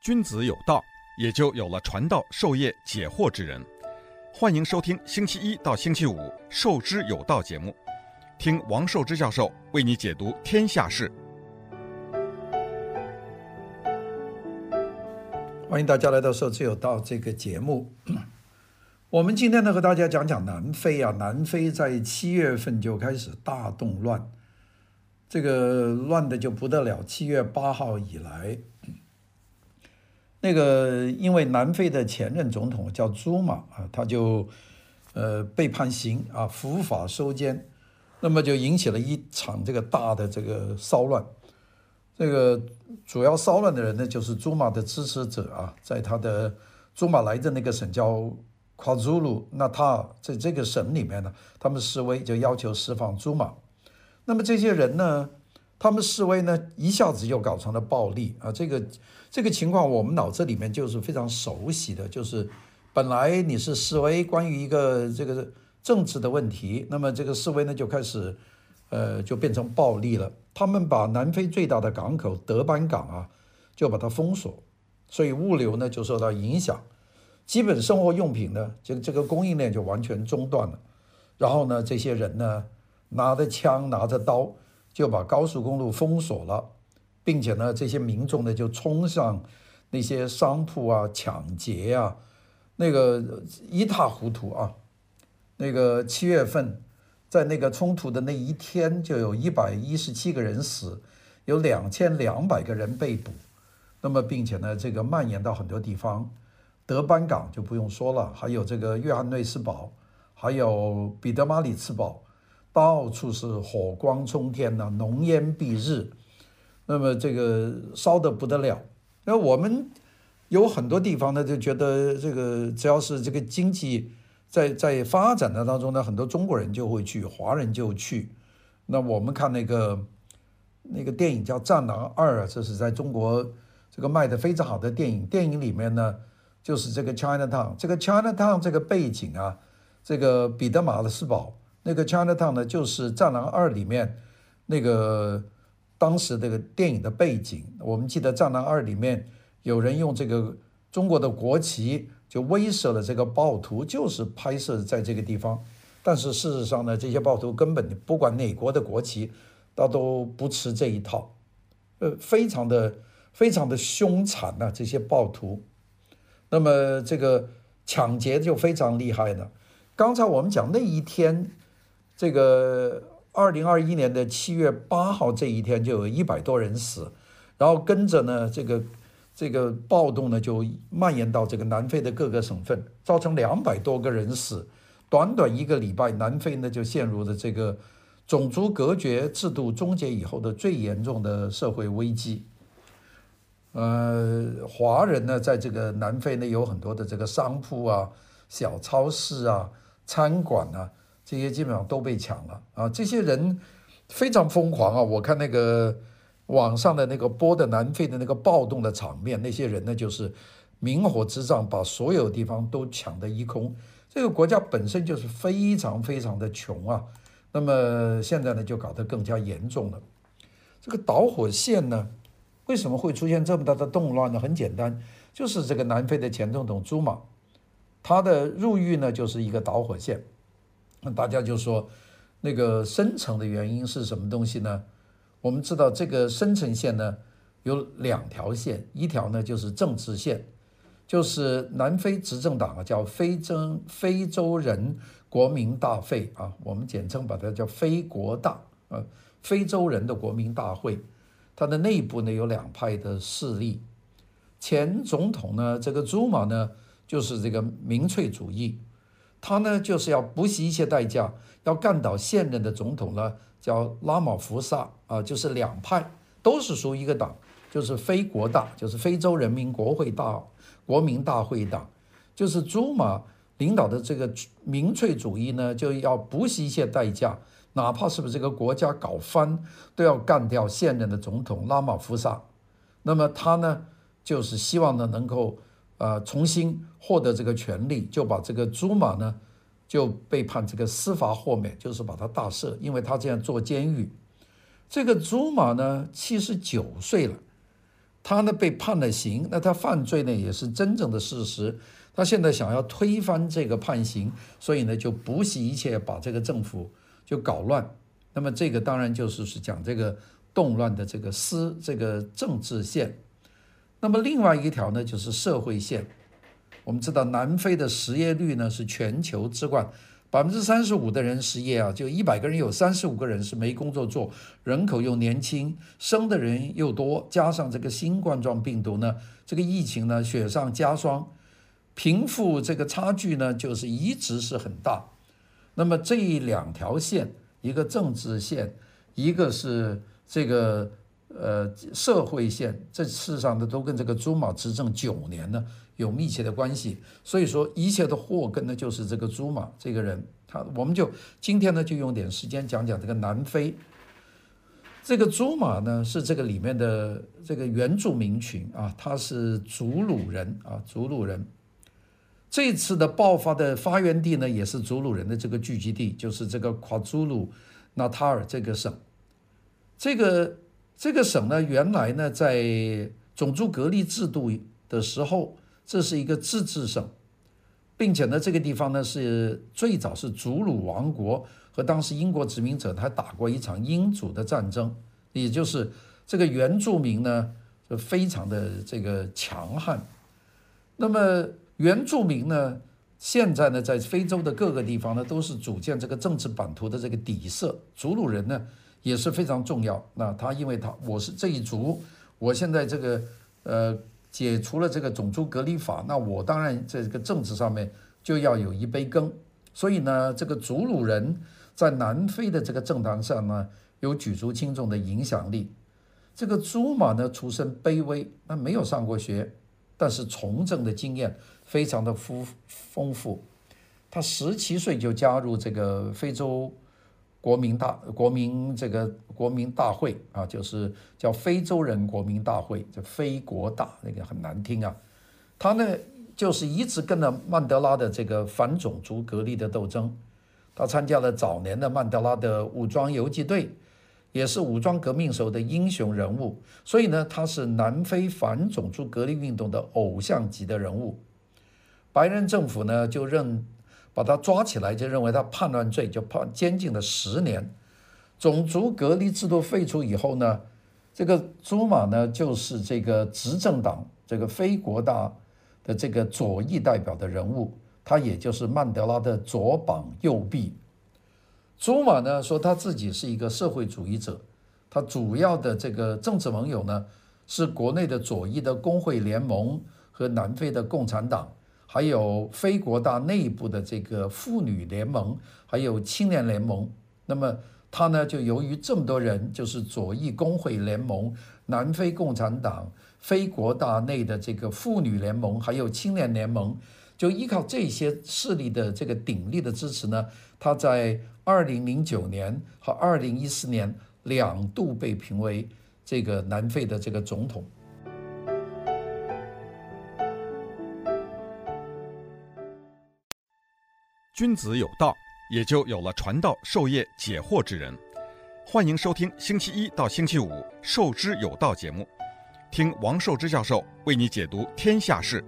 君子有道，也就有了传道授业解惑之人。欢迎收听星期一到星期五《授之有道》节目，听王寿之教授为你解读天下事。欢迎大家来到《授之有道》这个节目。我们今天呢，和大家讲讲南非啊。南非在七月份就开始大动乱，这个乱的就不得了。七月八号以来。那个，因为南非的前任总统叫朱马啊，他就呃被判刑啊，伏法收监，那么就引起了一场这个大的这个骚乱。这个主要骚乱的人呢，就是朱马的支持者啊，在他的朱马来的那个省叫夸祖鲁纳塔，在这个省里面呢，他们示威就要求释放朱马。那么这些人呢，他们示威呢，一下子就搞成了暴力啊，这个。这个情况我们脑子里面就是非常熟悉的，就是本来你是示威关于一个这个政治的问题，那么这个示威呢就开始，呃，就变成暴力了。他们把南非最大的港口德班港啊，就把它封锁，所以物流呢就受到影响，基本生活用品呢，这这个供应链就完全中断了。然后呢，这些人呢拿着枪拿着刀就把高速公路封锁了。并且呢，这些民众呢就冲向那些商铺啊，抢劫啊，那个一塌糊涂啊。那个七月份，在那个冲突的那一天，就有一百一十七个人死，有两千两百个人被捕。那么，并且呢，这个蔓延到很多地方，德班港就不用说了，还有这个约翰内斯堡，还有彼得马里茨堡，到处是火光冲天呐，浓烟蔽日。那么这个烧得不得了，那我们有很多地方呢，就觉得这个只要是这个经济在在发展的当中呢，很多中国人就会去，华人就去。那我们看那个那个电影叫《战狼二》，这是在中国这个卖的非常好的电影。电影里面呢，就是这个 Chinatown，这个 Chinatown 这个背景啊，这个彼得马里斯堡那个 Chinatown 呢，就是《战狼二》里面那个。当时这个电影的背景，我们记得《战狼二》里面有人用这个中国的国旗就威慑了这个暴徒，就是拍摄在这个地方。但是事实上呢，这些暴徒根本不管哪国的国旗，他都不吃这一套，呃，非常的非常的凶残呐，这些暴徒。那么这个抢劫就非常厉害了。刚才我们讲那一天，这个。二零二一年的七月八号这一天，就有一百多人死，然后跟着呢，这个这个暴动呢就蔓延到这个南非的各个省份，造成两百多个人死。短短一个礼拜，南非呢就陷入了这个种族隔绝制度终结以后的最严重的社会危机。呃，华人呢在这个南非呢有很多的这个商铺啊、小超市啊、餐馆啊。这些基本上都被抢了啊！这些人非常疯狂啊！我看那个网上的那个播的南非的那个暴动的场面，那些人呢就是明火执仗，把所有地方都抢得一空。这个国家本身就是非常非常的穷啊，那么现在呢就搞得更加严重了。这个导火线呢，为什么会出现这么大的动乱呢？很简单，就是这个南非的前总统朱马，他的入狱呢就是一个导火线。那大家就说，那个深层的原因是什么东西呢？我们知道这个深层线呢有两条线，一条呢就是政治线，就是南非执政党啊叫非洲非洲人国民大会啊，我们简称把它叫非国大啊，非洲人的国民大会，它的内部呢有两派的势力，前总统呢这个朱马呢就是这个民粹主义。他呢，就是要不惜一切代价要干倒现任的总统呢，叫拉马福萨啊，就是两派都是属于一个党，就是非国大，就是非洲人民国会大国民大会党，就是祖马领导的这个民粹主义呢，就要不惜一切代价，哪怕是不是这个国家搞翻，都要干掉现任的总统拉马福萨。那么他呢，就是希望呢能够。呃，重新获得这个权利，就把这个祖马呢，就被判这个司法豁免，就是把他大赦，因为他这样坐监狱。这个祖马呢，七十九岁了，他呢被判了刑，那他犯罪呢也是真正的事实。他现在想要推翻这个判刑，所以呢就不惜一切把这个政府就搞乱。那么这个当然就是是讲这个动乱的这个司这个政治线。那么另外一条呢就是社会线。我们知道南非的失业率呢是全球之冠，百分之三十五的人失业啊，就一百个人有三十五个人是没工作做，人口又年轻，生的人又多，加上这个新冠状病毒呢，这个疫情呢雪上加霜。贫富这个差距呢，就是一直是很大。那么这两条线，一个政治线，一个是这个呃社会线，这事实上呢都跟这个朱马执政九年呢有密切的关系。所以说一切的祸根呢，就是这个朱马这个人。他我们就今天呢就用点时间讲讲这个南非。这个朱马呢是这个里面的这个原住民群啊，他是祖鲁人啊，祖鲁人。这次的爆发的发源地呢，也是祖鲁人的这个聚集地，就是这个夸祖鲁纳塔尔这个省。这个这个省呢，原来呢在种族隔离制度的时候，这是一个自治省，并且呢这个地方呢是最早是祖鲁王国和当时英国殖民者还打过一场英祖的战争，也就是这个原住民呢就非常的这个强悍，那么。原住民呢，现在呢，在非洲的各个地方呢，都是组建这个政治版图的这个底色。祖鲁人呢，也是非常重要。那他因为他我是这一族，我现在这个呃解除了这个种族隔离法，那我当然在这个政治上面就要有一杯羹。所以呢，这个祖鲁人在南非的这个政坛上呢，有举足轻重的影响力。这个朱马呢，出身卑微，那没有上过学，但是从政的经验。非常的丰丰富，他十七岁就加入这个非洲国民大国民这个国民大会啊，就是叫非洲人国民大会，这非国大那个很难听啊。他呢就是一直跟着曼德拉的这个反种族隔离的斗争，他参加了早年的曼德拉的武装游击队，也是武装革命时候的英雄人物，所以呢他是南非反种族隔离运动的偶像级的人物。白人政府呢就认把他抓起来，就认为他叛乱罪，就判监禁了十年。种族隔离制度废除以后呢，这个朱马呢就是这个执政党这个非国大的这个左翼代表的人物，他也就是曼德拉的左膀右臂。朱马呢说他自己是一个社会主义者，他主要的这个政治盟友呢是国内的左翼的工会联盟和南非的共产党。还有非国大内部的这个妇女联盟，还有青年联盟。那么他呢，就由于这么多人，就是左翼工会联盟、南非共产党、非国大内的这个妇女联盟，还有青年联盟，就依靠这些势力的这个鼎力的支持呢，他在二零零九年和二零一四年两度被评为这个南非的这个总统。君子有道，也就有了传道授业解惑之人。欢迎收听星期一到星期五《授之有道》节目，听王寿之教授为你解读天下事。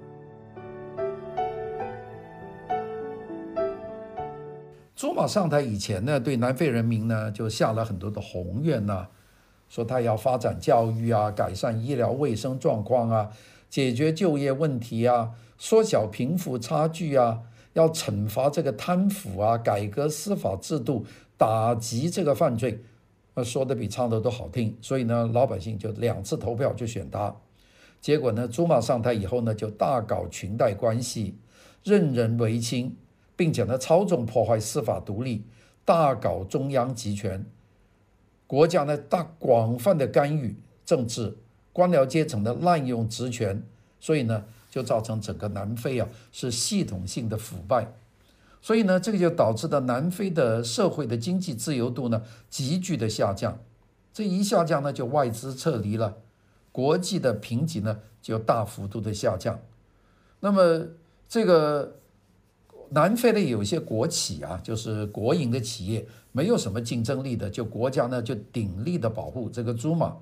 朱马上台以前呢，对南非人民呢就下了很多的宏愿呐、说他要发展教育啊，改善医疗卫生状况啊，解决就业问题啊，缩小贫富差距啊。要惩罚这个贪腐啊，改革司法制度，打击这个犯罪，呃，说的比唱的都好听。所以呢，老百姓就两次投票就选他。结果呢，朱马上台以后呢，就大搞裙带关系，任人唯亲，并且呢，操纵破坏司法独立，大搞中央集权，国家呢大广泛的干预政治，官僚阶层的滥用职权，所以呢。就造成整个南非啊是系统性的腐败，所以呢，这个就导致了南非的社会的经济自由度呢急剧的下降，这一下降呢，就外资撤离了，国际的评级呢就大幅度的下降。那么这个南非的有些国企啊，就是国营的企业，没有什么竞争力的，就国家呢就鼎力的保护这个朱马。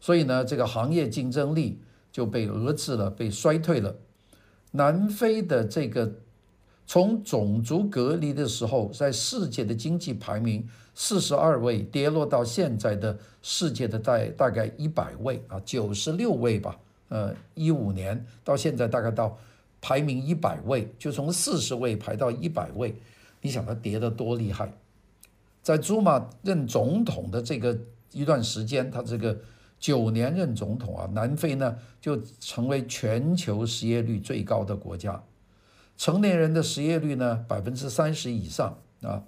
所以呢，这个行业竞争力就被遏制了，被衰退了。南非的这个从种族隔离的时候，在世界的经济排名四十二位，跌落到现在的世界的大大概一百位啊，九十六位吧。呃，一五年到现在大概到排名一百位，就从四十位排到一百位。你想它跌得多厉害？在朱马任总统的这个一段时间，他这个九年任总统啊，南非呢就成为全球失业率最高的国家，成年人的失业率呢百分之三十以上啊，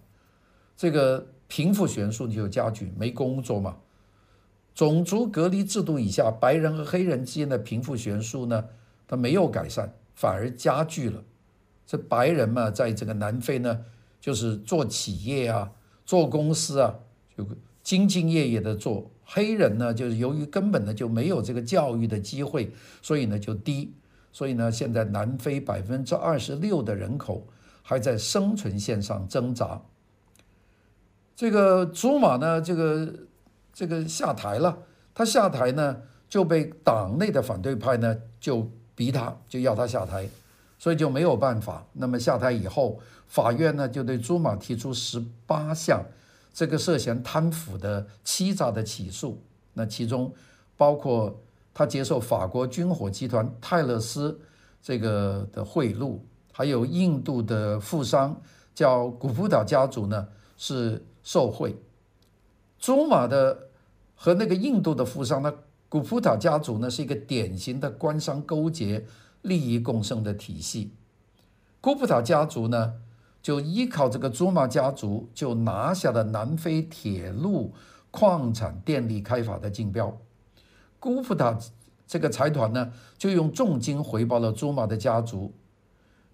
这个贫富悬殊就加剧，没工作嘛。种族隔离制度以下，白人和黑人之间的贫富悬殊呢，它没有改善，反而加剧了。这白人嘛，在这个南非呢。就是做企业啊，做公司啊，就兢兢业业的做。黑人呢，就是由于根本呢就没有这个教育的机会，所以呢就低。所以呢，现在南非百分之二十六的人口还在生存线上挣扎。这个祖马呢，这个这个下台了，他下台呢就被党内的反对派呢就逼他，就要他下台，所以就没有办法。那么下台以后。法院呢就对祖马提出十八项这个涉嫌贪腐的欺诈的起诉，那其中包括他接受法国军火集团泰勒斯这个的贿赂，还有印度的富商叫古普塔家族呢是受贿。中马的和那个印度的富商呢，古普塔家族呢是一个典型的官商勾结、利益共生的体系。古普塔家族呢，就依靠这个祖马家族，就拿下了南非铁路、矿产、电力开发的竞标。古普塔这个财团呢，就用重金回报了祖马的家族。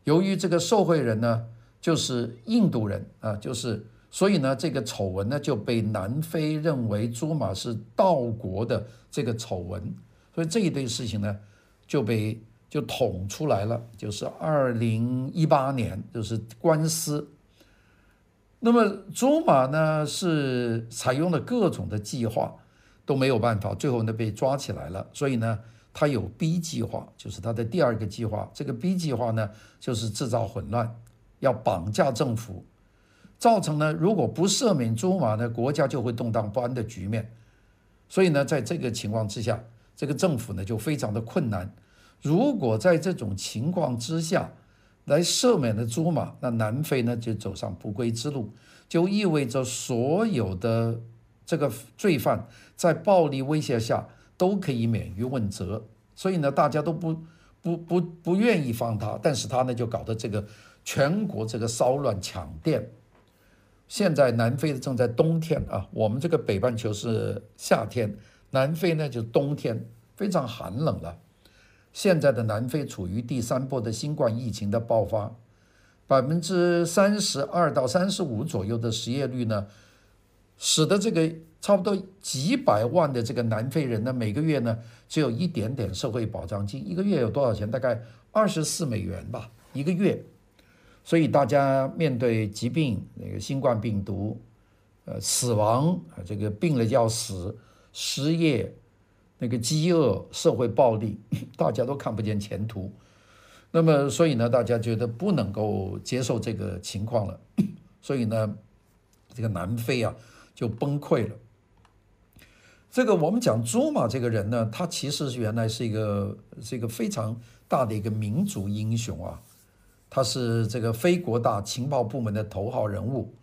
由于这个受贿人呢，就是印度人啊，就是所以呢，这个丑闻呢就被南非认为祖马是盗国的这个丑闻。所以这一堆事情呢，就被。就捅出来了，就是二零一八年，就是官司。那么朱马呢是采用了各种的计划，都没有办法，最后呢被抓起来了。所以呢，他有 B 计划，就是他的第二个计划。这个 B 计划呢，就是制造混乱，要绑架政府，造成呢如果不赦免朱马呢，国家就会动荡不安的局面。所以呢，在这个情况之下，这个政府呢就非常的困难。如果在这种情况之下来赦免了朱马，那南非呢就走上不归之路，就意味着所有的这个罪犯在暴力威胁下都可以免于问责，所以呢，大家都不不不不愿意放他，但是他呢就搞得这个全国这个骚乱抢电。现在南非正在冬天啊，我们这个北半球是夏天，南非呢就冬天，非常寒冷了。现在的南非处于第三波的新冠疫情的爆发，百分之三十二到三十五左右的失业率呢，使得这个差不多几百万的这个南非人呢，每个月呢只有一点点社会保障金，一个月有多少钱？大概二十四美元吧，一个月。所以大家面对疾病，那个新冠病毒，呃，死亡，这个病了要死，失业。那个饥饿、社会暴力，大家都看不见前途。那么，所以呢，大家觉得不能够接受这个情况了。所以呢，这个南非啊就崩溃了。这个我们讲朱马这个人呢，他其实是原来是一个是一个非常大的一个民族英雄啊。他是这个非国大情报部门的头号人物，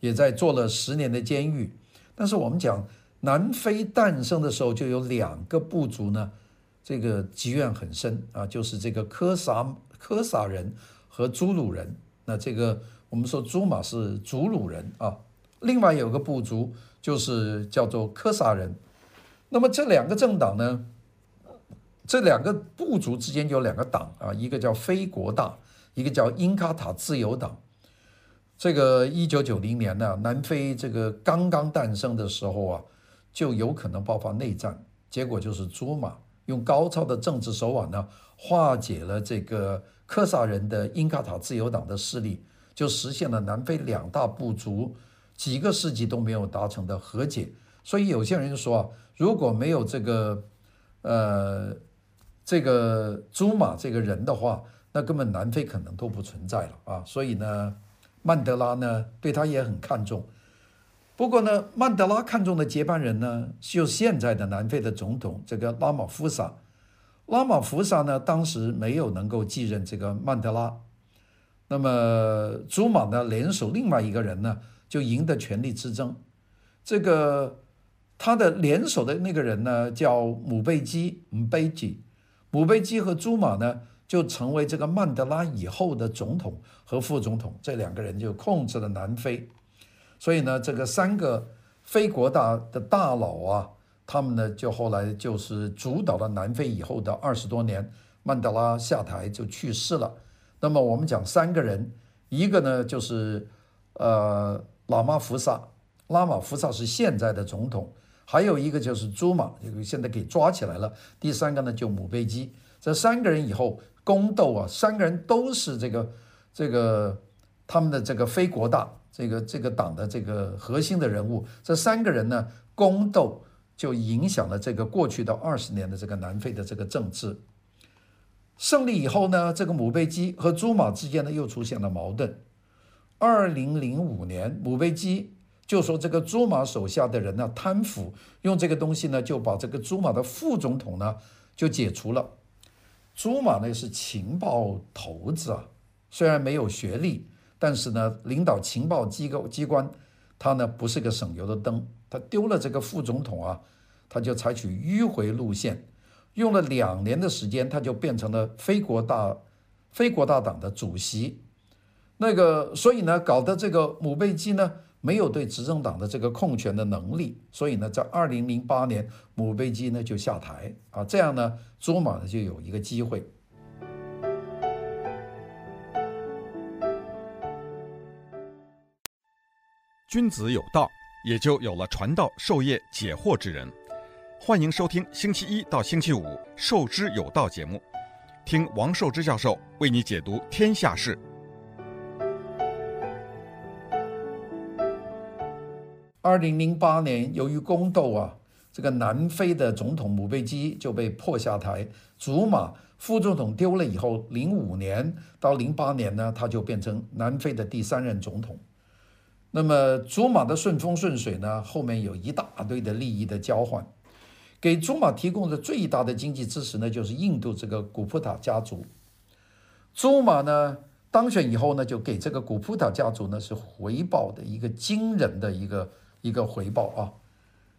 也在坐了十年的监狱。但是我们讲。南非诞生的时候就有两个部族呢，这个积怨很深啊，就是这个科萨科萨人和祖鲁人。那这个我们说祖马是祖鲁人啊，另外有个部族就是叫做科萨人。那么这两个政党呢，这两个部族之间有两个党啊，一个叫非国大，一个叫因卡塔自由党。这个一九九零年呢，南非这个刚刚诞生的时候啊。就有可能爆发内战，结果就是朱马用高超的政治手腕呢，化解了这个科萨人的英卡塔自由党的势力，就实现了南非两大部族几个世纪都没有达成的和解，所以有些人说啊，如果没有这个呃这个朱马这个人的话，那根本南非可能都不存在了啊。所以呢，曼德拉呢对他也很看重。不过呢，曼德拉看中的接班人呢，就是现在的南非的总统这个拉马福萨。拉马福萨呢，当时没有能够继任这个曼德拉。那么朱马呢，联手另外一个人呢，就赢得权力之争。这个他的联手的那个人呢，叫姆贝基，姆贝基，姆贝基和朱马呢，就成为这个曼德拉以后的总统和副总统。这两个人就控制了南非。所以呢，这个三个非国大的大佬啊。他们呢，就后来就是主导了南非以后的二十多年。曼德拉下台就去世了。那么我们讲三个人，一个呢就是呃拉马福萨，拉马福萨是现在的总统，还有一个就是朱马，这个现在给抓起来了。第三个呢就姆贝基。这三个人以后宫斗啊，三个人都是这个这个他们的这个非国大这个这个党的这个核心的人物。这三个人呢宫斗。就影响了这个过去的二十年的这个南非的这个政治。胜利以后呢，这个姆贝基和朱马之间呢又出现了矛盾。二零零五年，姆贝基就说这个朱马手下的人呢贪腐，用这个东西呢就把这个朱马的副总统呢就解除了。朱马呢是情报头子啊，虽然没有学历，但是呢领导情报机构机关，他呢不是个省油的灯。他丢了这个副总统啊，他就采取迂回路线，用了两年的时间，他就变成了非国大非国大党的主席。那个，所以呢，搞得这个姆贝基呢没有对执政党的这个控权的能力，所以呢，在二零零八年，姆贝基呢就下台啊，这样呢，朱马呢就有一个机会。君子有道。也就有了传道授业解惑之人。欢迎收听星期一到星期五《授之有道》节目，听王寿之教授为你解读天下事。二零零八年，由于宫斗啊，这个南非的总统姆贝基就被迫下台，祖马副总统丢了以后，零五年到零八年呢，他就变成南非的第三任总统。那么祖马的顺风顺水呢，后面有一大堆的利益的交换，给祖马提供的最大的经济支持呢，就是印度这个古普塔家族。祖马呢当选以后呢，就给这个古普塔家族呢是回报的一个惊人的一个一个回报啊。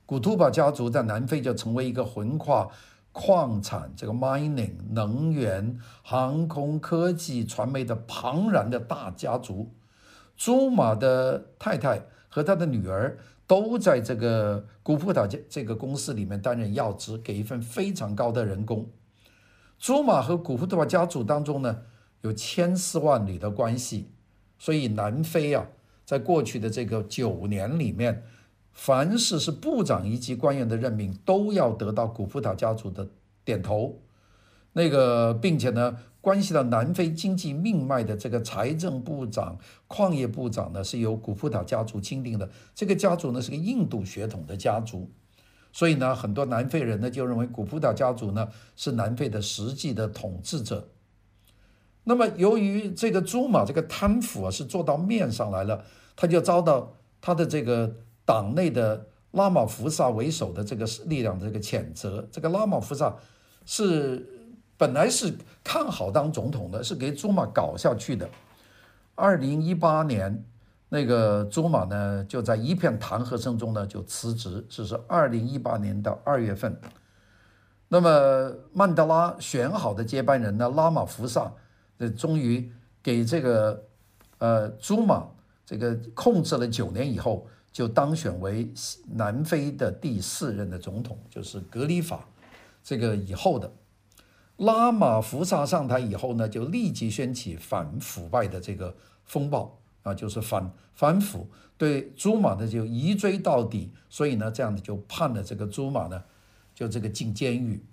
古图巴家族在南非就成为一个横跨矿产、这个 mining、能源、航空科技、传媒的庞然的大家族。朱马的太太和他的女儿都在这个古普塔这这个公司里面担任要职，给一份非常高的人工。朱马和古普塔家族当中呢，有千丝万缕的关系，所以南非啊，在过去的这个九年里面，凡是是部长一级官员的任命，都要得到古普塔家族的点头。那个，并且呢，关系到南非经济命脉的这个财政部长、矿业部长呢，是由古普塔家族钦定的。这个家族呢，是个印度血统的家族，所以呢，很多南非人呢就认为古普塔家族呢是南非的实际的统治者。那么，由于这个朱马这个贪腐啊是做到面上来了，他就遭到他的这个党内的拉马福萨为首的这个力量的这个谴责。这个拉马福萨是。本来是看好当总统的，是给朱马搞下去的。二零一八年，那个朱马呢，就在一片弹劾声中呢就辞职，这是二零一八年的二月份。那么曼德拉选好的接班人呢，拉马福萨，呃，终于给这个呃朱马这个控制了九年以后，就当选为南非的第四任的总统，就是格里法这个以后的。拉马福萨上台以后呢，就立即掀起反腐败的这个风暴啊，就是反反腐，对朱马呢就一追到底，所以呢这样子就判了这个朱马呢，就这个进监狱。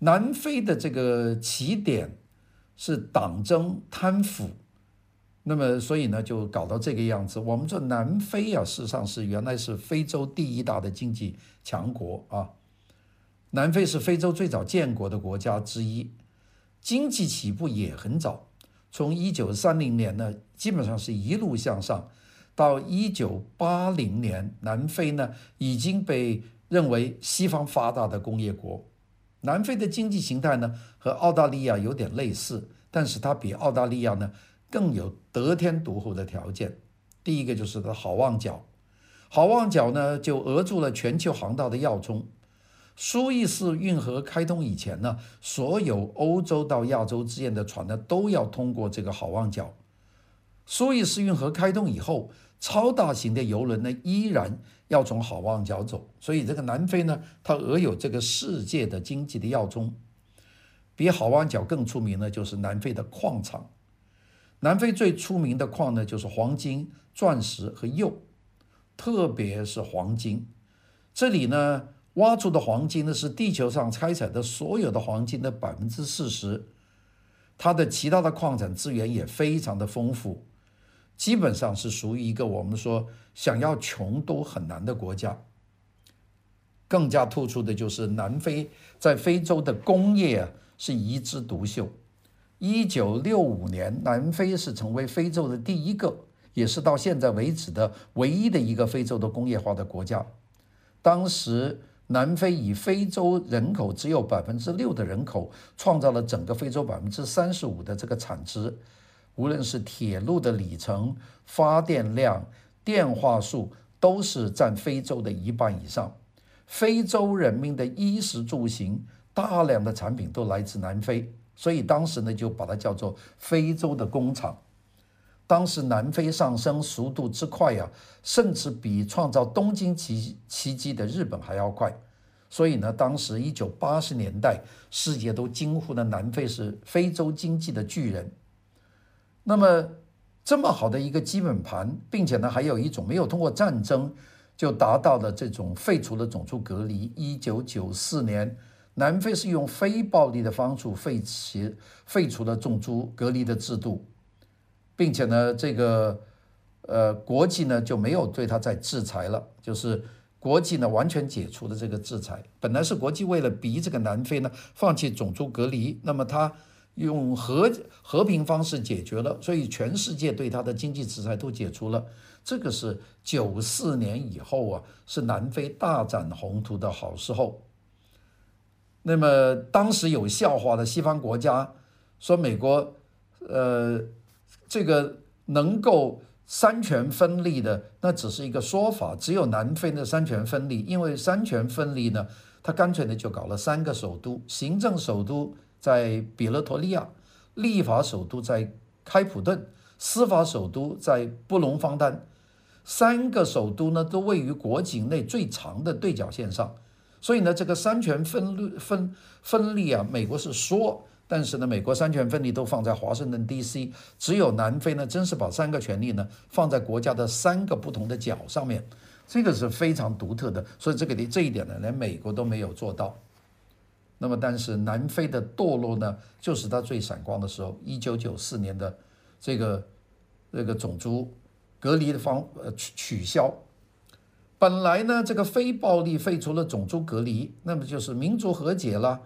南非的这个起点是党争贪腐，那么所以呢，就搞到这个样子。我们说南非啊，事实上是原来是非洲第一大的经济强国啊。南非是非洲最早建国的国家之一，经济起步也很早，从一九三零年呢，基本上是一路向上，到一九八零年，南非呢已经被认为西方发达的工业国。南非的经济形态呢和澳大利亚有点类似，但是它比澳大利亚呢。更有得天独厚的条件。第一个就是它好望角，好望角呢就扼住了全球航道的要冲。苏伊士运河开通以前呢，所有欧洲到亚洲之间的船呢都要通过这个好望角。苏伊士运河开通以后，超大型的游轮呢依然要从好望角走。所以这个南非呢，它拥有这个世界的经济的要冲。比好望角更出名的就是南非的矿场。南非最出名的矿呢，就是黄金、钻石和铀，特别是黄金。这里呢，挖出的黄金呢，是地球上开采的所有的黄金的百分之四十。它的其他的矿产资源也非常的丰富，基本上是属于一个我们说想要穷都很难的国家。更加突出的就是南非在非洲的工业，是一枝独秀。一九六五年，南非是成为非洲的第一个，也是到现在为止的唯一的一个非洲的工业化的国家。当时，南非以非洲人口只有百分之六的人口，创造了整个非洲百分之三十五的这个产值。无论是铁路的里程、发电量、电话数，都是占非洲的一半以上。非洲人民的衣食住行，大量的产品都来自南非。所以当时呢，就把它叫做非洲的工厂。当时南非上升速度之快呀，甚至比创造东京奇奇迹的日本还要快。所以呢，当时一九八十年代，世界都惊呼呢，南非是非洲经济的巨人。那么这么好的一个基本盘，并且呢，还有一种没有通过战争就达到了这种废除了种族隔离。一九九四年。南非是用非暴力的方式废弃、废除了种族隔离的制度，并且呢，这个呃国际呢就没有对他再制裁了，就是国际呢完全解除了这个制裁。本来是国际为了逼这个南非呢放弃种族隔离，那么他用和和平方式解决了，所以全世界对他的经济制裁都解除了。这个是九四年以后啊，是南非大展宏图的好时候。那么当时有笑话的西方国家说，美国，呃，这个能够三权分立的，那只是一个说法，只有南非的三权分立，因为三权分立呢，他干脆呢就搞了三个首都，行政首都在比勒陀利亚，立法首都在开普敦，司法首都在布隆方丹，三个首都呢都位于国境内最长的对角线上。所以呢，这个三权分立分分立啊，美国是说，但是呢，美国三权分立都放在华盛顿 D.C.，只有南非呢，真是把三个权力呢放在国家的三个不同的角上面，这个是非常独特的。所以这个这一点呢，连美国都没有做到。那么，但是南非的堕落呢，就是它最闪光的时候，一九九四年的这个这个种族隔离的方呃取取消。本来呢，这个非暴力废除了种族隔离，那么就是民族和解了。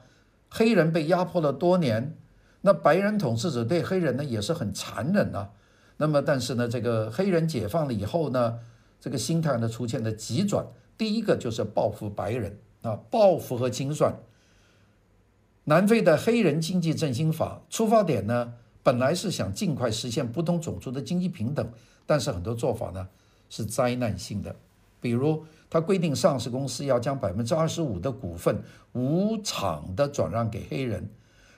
黑人被压迫了多年，那白人统治者对黑人呢也是很残忍啊。那么，但是呢，这个黑人解放了以后呢，这个心态呢出现了急转。第一个就是报复白人啊，报复和清算。南非的黑人经济振兴法出发点呢，本来是想尽快实现不同种族的经济平等，但是很多做法呢是灾难性的。比如，他规定上市公司要将百分之二十五的股份无偿的转让给黑人，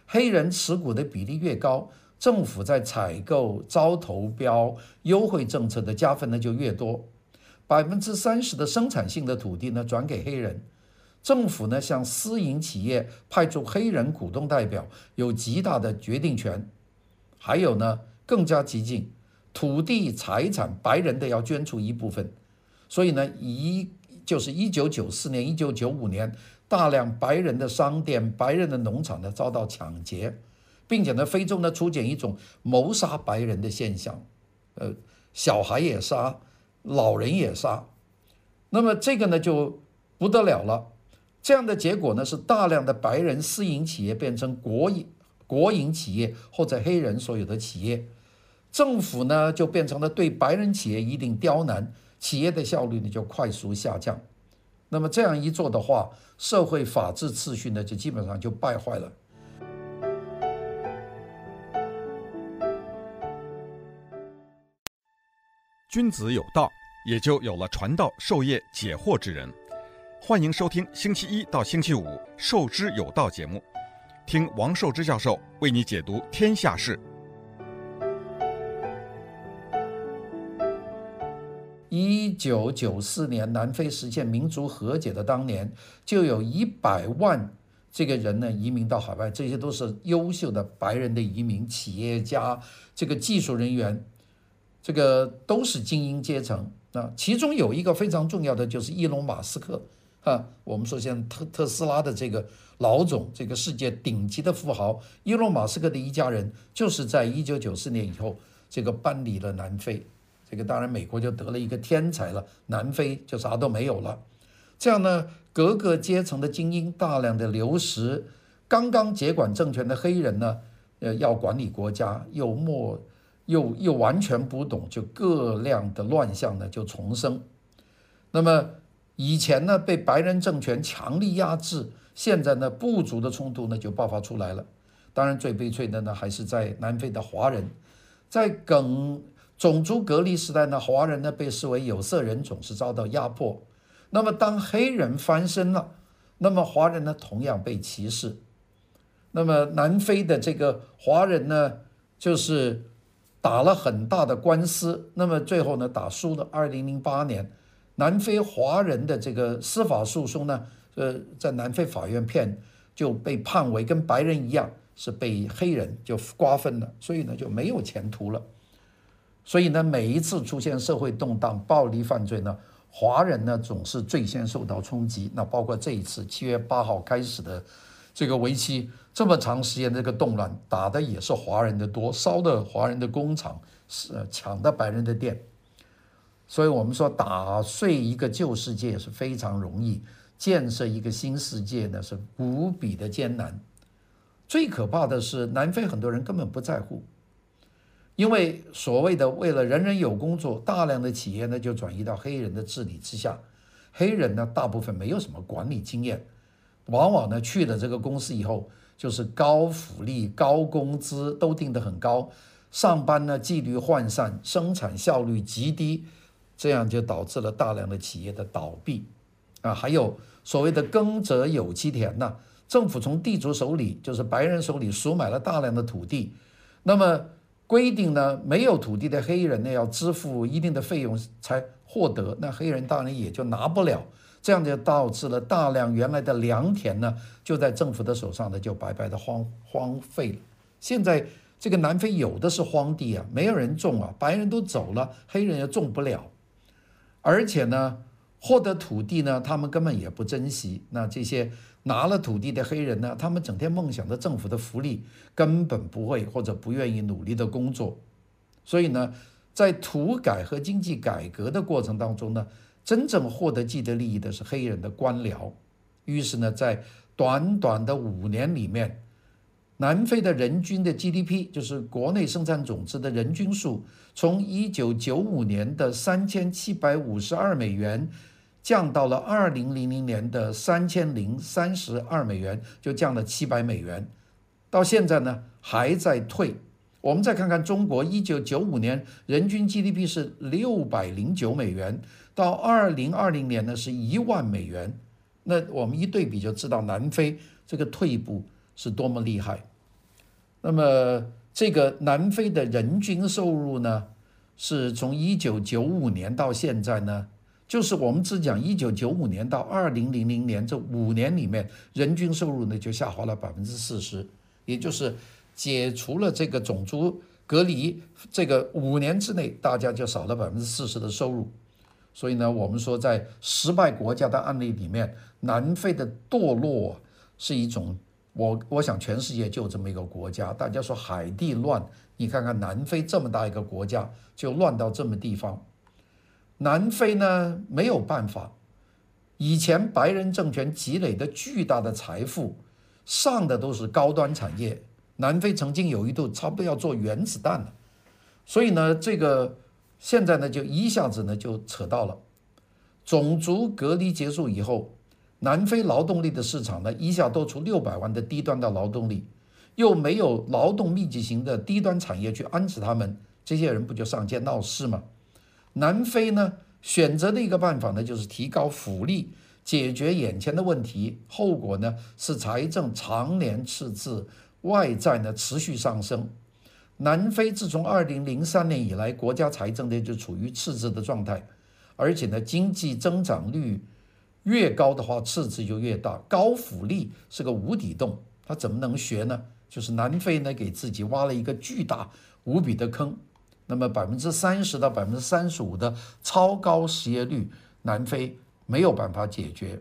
黑人持股的比例越高，政府在采购、招投标、优惠政策的加分呢就越多。百分之三十的生产性的土地呢转给黑人，政府呢向私营企业派出黑人股东代表，有极大的决定权。还有呢，更加激进，土地财产白人的要捐出一部分。所以呢，一就是一九九四年、一九九五年，大量白人的商店、白人的农场呢遭到抢劫，并且呢，非洲呢出现一种谋杀白人的现象。呃，小孩也杀，老人也杀。那么这个呢就不得了了。这样的结果呢是大量的白人私营企业变成国营国营企业或者黑人所有的企业，政府呢就变成了对白人企业一定刁难，企业的效率呢就快速下降。那么这样一做的话，社会法治秩序呢就基本上就败坏了。君子有道，也就有了传道授业解惑之人。欢迎收听星期一到星期五《授之有道》节目，听王寿之教授为你解读天下事。一九九四年，南非实现民族和解的当年，就有一百万这个人呢移民到海外，这些都是优秀的白人的移民、企业家、这个技术人员。这个都是精英阶层啊，其中有一个非常重要的就是伊隆马斯克啊，我们说像特特斯拉的这个老总，这个世界顶级的富豪伊隆马斯克的一家人，就是在一九九四年以后这个搬离了南非，这个当然美国就得了一个天才了，南非就啥都没有了。这样呢，各个阶层的精英大量的流失，刚刚接管政权的黑人呢，呃，要管理国家又没。又又完全不懂，就各样的乱象呢就重生。那么以前呢被白人政权强力压制，现在呢部族的冲突呢就爆发出来了。当然最悲催的呢还是在南非的华人，在梗种族隔离时代呢，华人呢被视为有色人种，是遭到压迫。那么当黑人翻身了，那么华人呢同样被歧视。那么南非的这个华人呢就是。打了很大的官司，那么最后呢打输了。二零零八年，南非华人的这个司法诉讼呢，呃，在南非法院片就被判为跟白人一样是被黑人就瓜分了，所以呢就没有前途了。所以呢每一次出现社会动荡、暴力犯罪呢，华人呢总是最先受到冲击。那包括这一次七月八号开始的这个为期。这么长时间的这个动乱打的也是华人的多，烧的华人的工厂，是抢的白人的店，所以我们说打碎一个旧世界是非常容易，建设一个新世界呢是无比的艰难。最可怕的是南非很多人根本不在乎，因为所谓的为了人人有工作，大量的企业呢就转移到黑人的治理之下，黑人呢大部分没有什么管理经验，往往呢去了这个公司以后。就是高福利、高工资都定得很高，上班呢纪律涣散，生产效率极低，这样就导致了大量的企业的倒闭，啊，还有所谓的耕者有其田呐，政府从地主手里，就是白人手里赎买了大量的土地，那么规定呢，没有土地的黑人呢要支付一定的费用才获得，那黑人当然也就拿不了。这样就导致了大量原来的良田呢，就在政府的手上呢，就白白的荒荒废了。现在这个南非有的是荒地啊，没有人种啊，白人都走了，黑人也种不了。而且呢，获得土地呢，他们根本也不珍惜。那这些拿了土地的黑人呢，他们整天梦想着政府的福利，根本不会或者不愿意努力的工作。所以呢，在土改和经济改革的过程当中呢。真正获得既得利益的是黑人的官僚，于是呢，在短短的五年里面，南非的人均的 GDP，就是国内生产总值的人均数，从一九九五年的三千七百五十二美元，降到了二零零零年的三千零三十二美元，就降了七百美元，到现在呢还在退。我们再看看中国，一九九五年人均 GDP 是六百零九美元。到二零二零年呢，是一万美元，那我们一对比就知道南非这个退步是多么厉害。那么这个南非的人均收入呢，是从一九九五年到现在呢，就是我们只讲一九九五年到二零零零年这五年里面，人均收入呢就下滑了百分之四十，也就是解除了这个种族隔离，这个五年之内大家就少了百分之四十的收入。所以呢，我们说在失败国家的案例里面，南非的堕落是一种我我想全世界就这么一个国家，大家说海地乱，你看看南非这么大一个国家就乱到这么地方。南非呢没有办法，以前白人政权积累的巨大的财富，上的都是高端产业。南非曾经有一度差不多要做原子弹了，所以呢，这个现在呢就一下子呢就扯到了种族隔离结束以后，南非劳动力的市场呢一下多出六百万的低端的劳动力，又没有劳动密集型的低端产业去安置他们，这些人不就上街闹事吗？南非呢选择的一个办法呢，就是提高福利，解决眼前的问题。后果呢是财政常年赤字，外债呢持续上升。南非自从二零零三年以来，国家财政呢就处于赤字的状态，而且呢经济增长率越高的话，赤字就越大。高福利是个无底洞，他怎么能学呢？就是南非呢给自己挖了一个巨大无比的坑。那么百分之三十到百分之三十五的超高失业率，南非没有办法解决。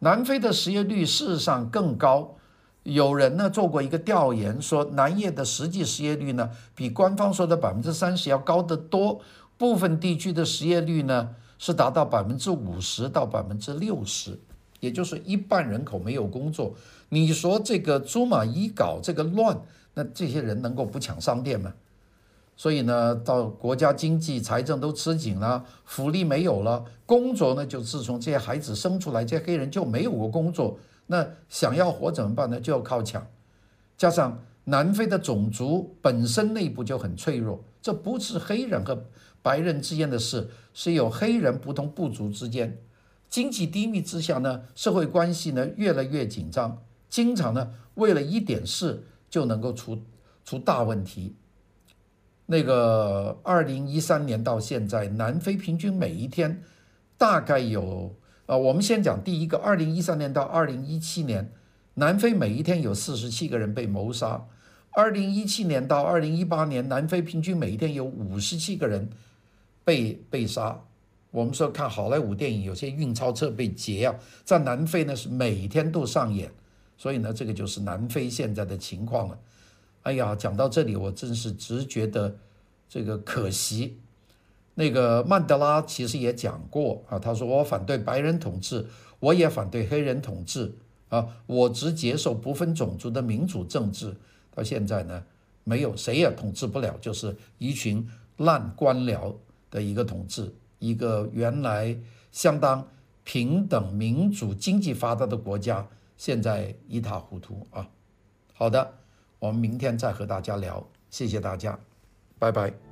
南非的失业率事实上更高，有人呢做过一个调研，说南业的实际失业率呢比官方说的百分之三十要高得多。部分地区的失业率呢是达到百分之五十到百分之六十，也就是一半人口没有工作。你说这个朱马一搞这个乱，那这些人能够不抢商店吗？所以呢，到国家经济财政都吃紧了，福利没有了，工作呢，就自从这些孩子生出来，这些黑人就没有过工作。那想要活怎么办呢？就要靠抢。加上南非的种族本身内部就很脆弱，这不是黑人和白人之间的事，是有黑人不同部族之间。经济低迷之下呢，社会关系呢越来越紧张，经常呢为了一点事就能够出出大问题。那个二零一三年到现在，南非平均每一天大概有，呃，我们先讲第一个，二零一三年到二零一七年，南非每一天有四十七个人被谋杀；二零一七年到二零一八年，南非平均每一天有五十七个人被被杀。我们说看好莱坞电影，有些运钞车被劫啊，在南非呢是每天都上演，所以呢，这个就是南非现在的情况了。哎呀，讲到这里，我真是直觉得这个可惜。那个曼德拉其实也讲过啊，他说我反对白人统治，我也反对黑人统治啊，我只接受不分种族的民主政治。到现在呢，没有谁也统治不了，就是一群烂官僚的一个统治，一个原来相当平等、民主、经济发达的国家，现在一塌糊涂啊。好的。我们明天再和大家聊，谢谢大家，拜拜。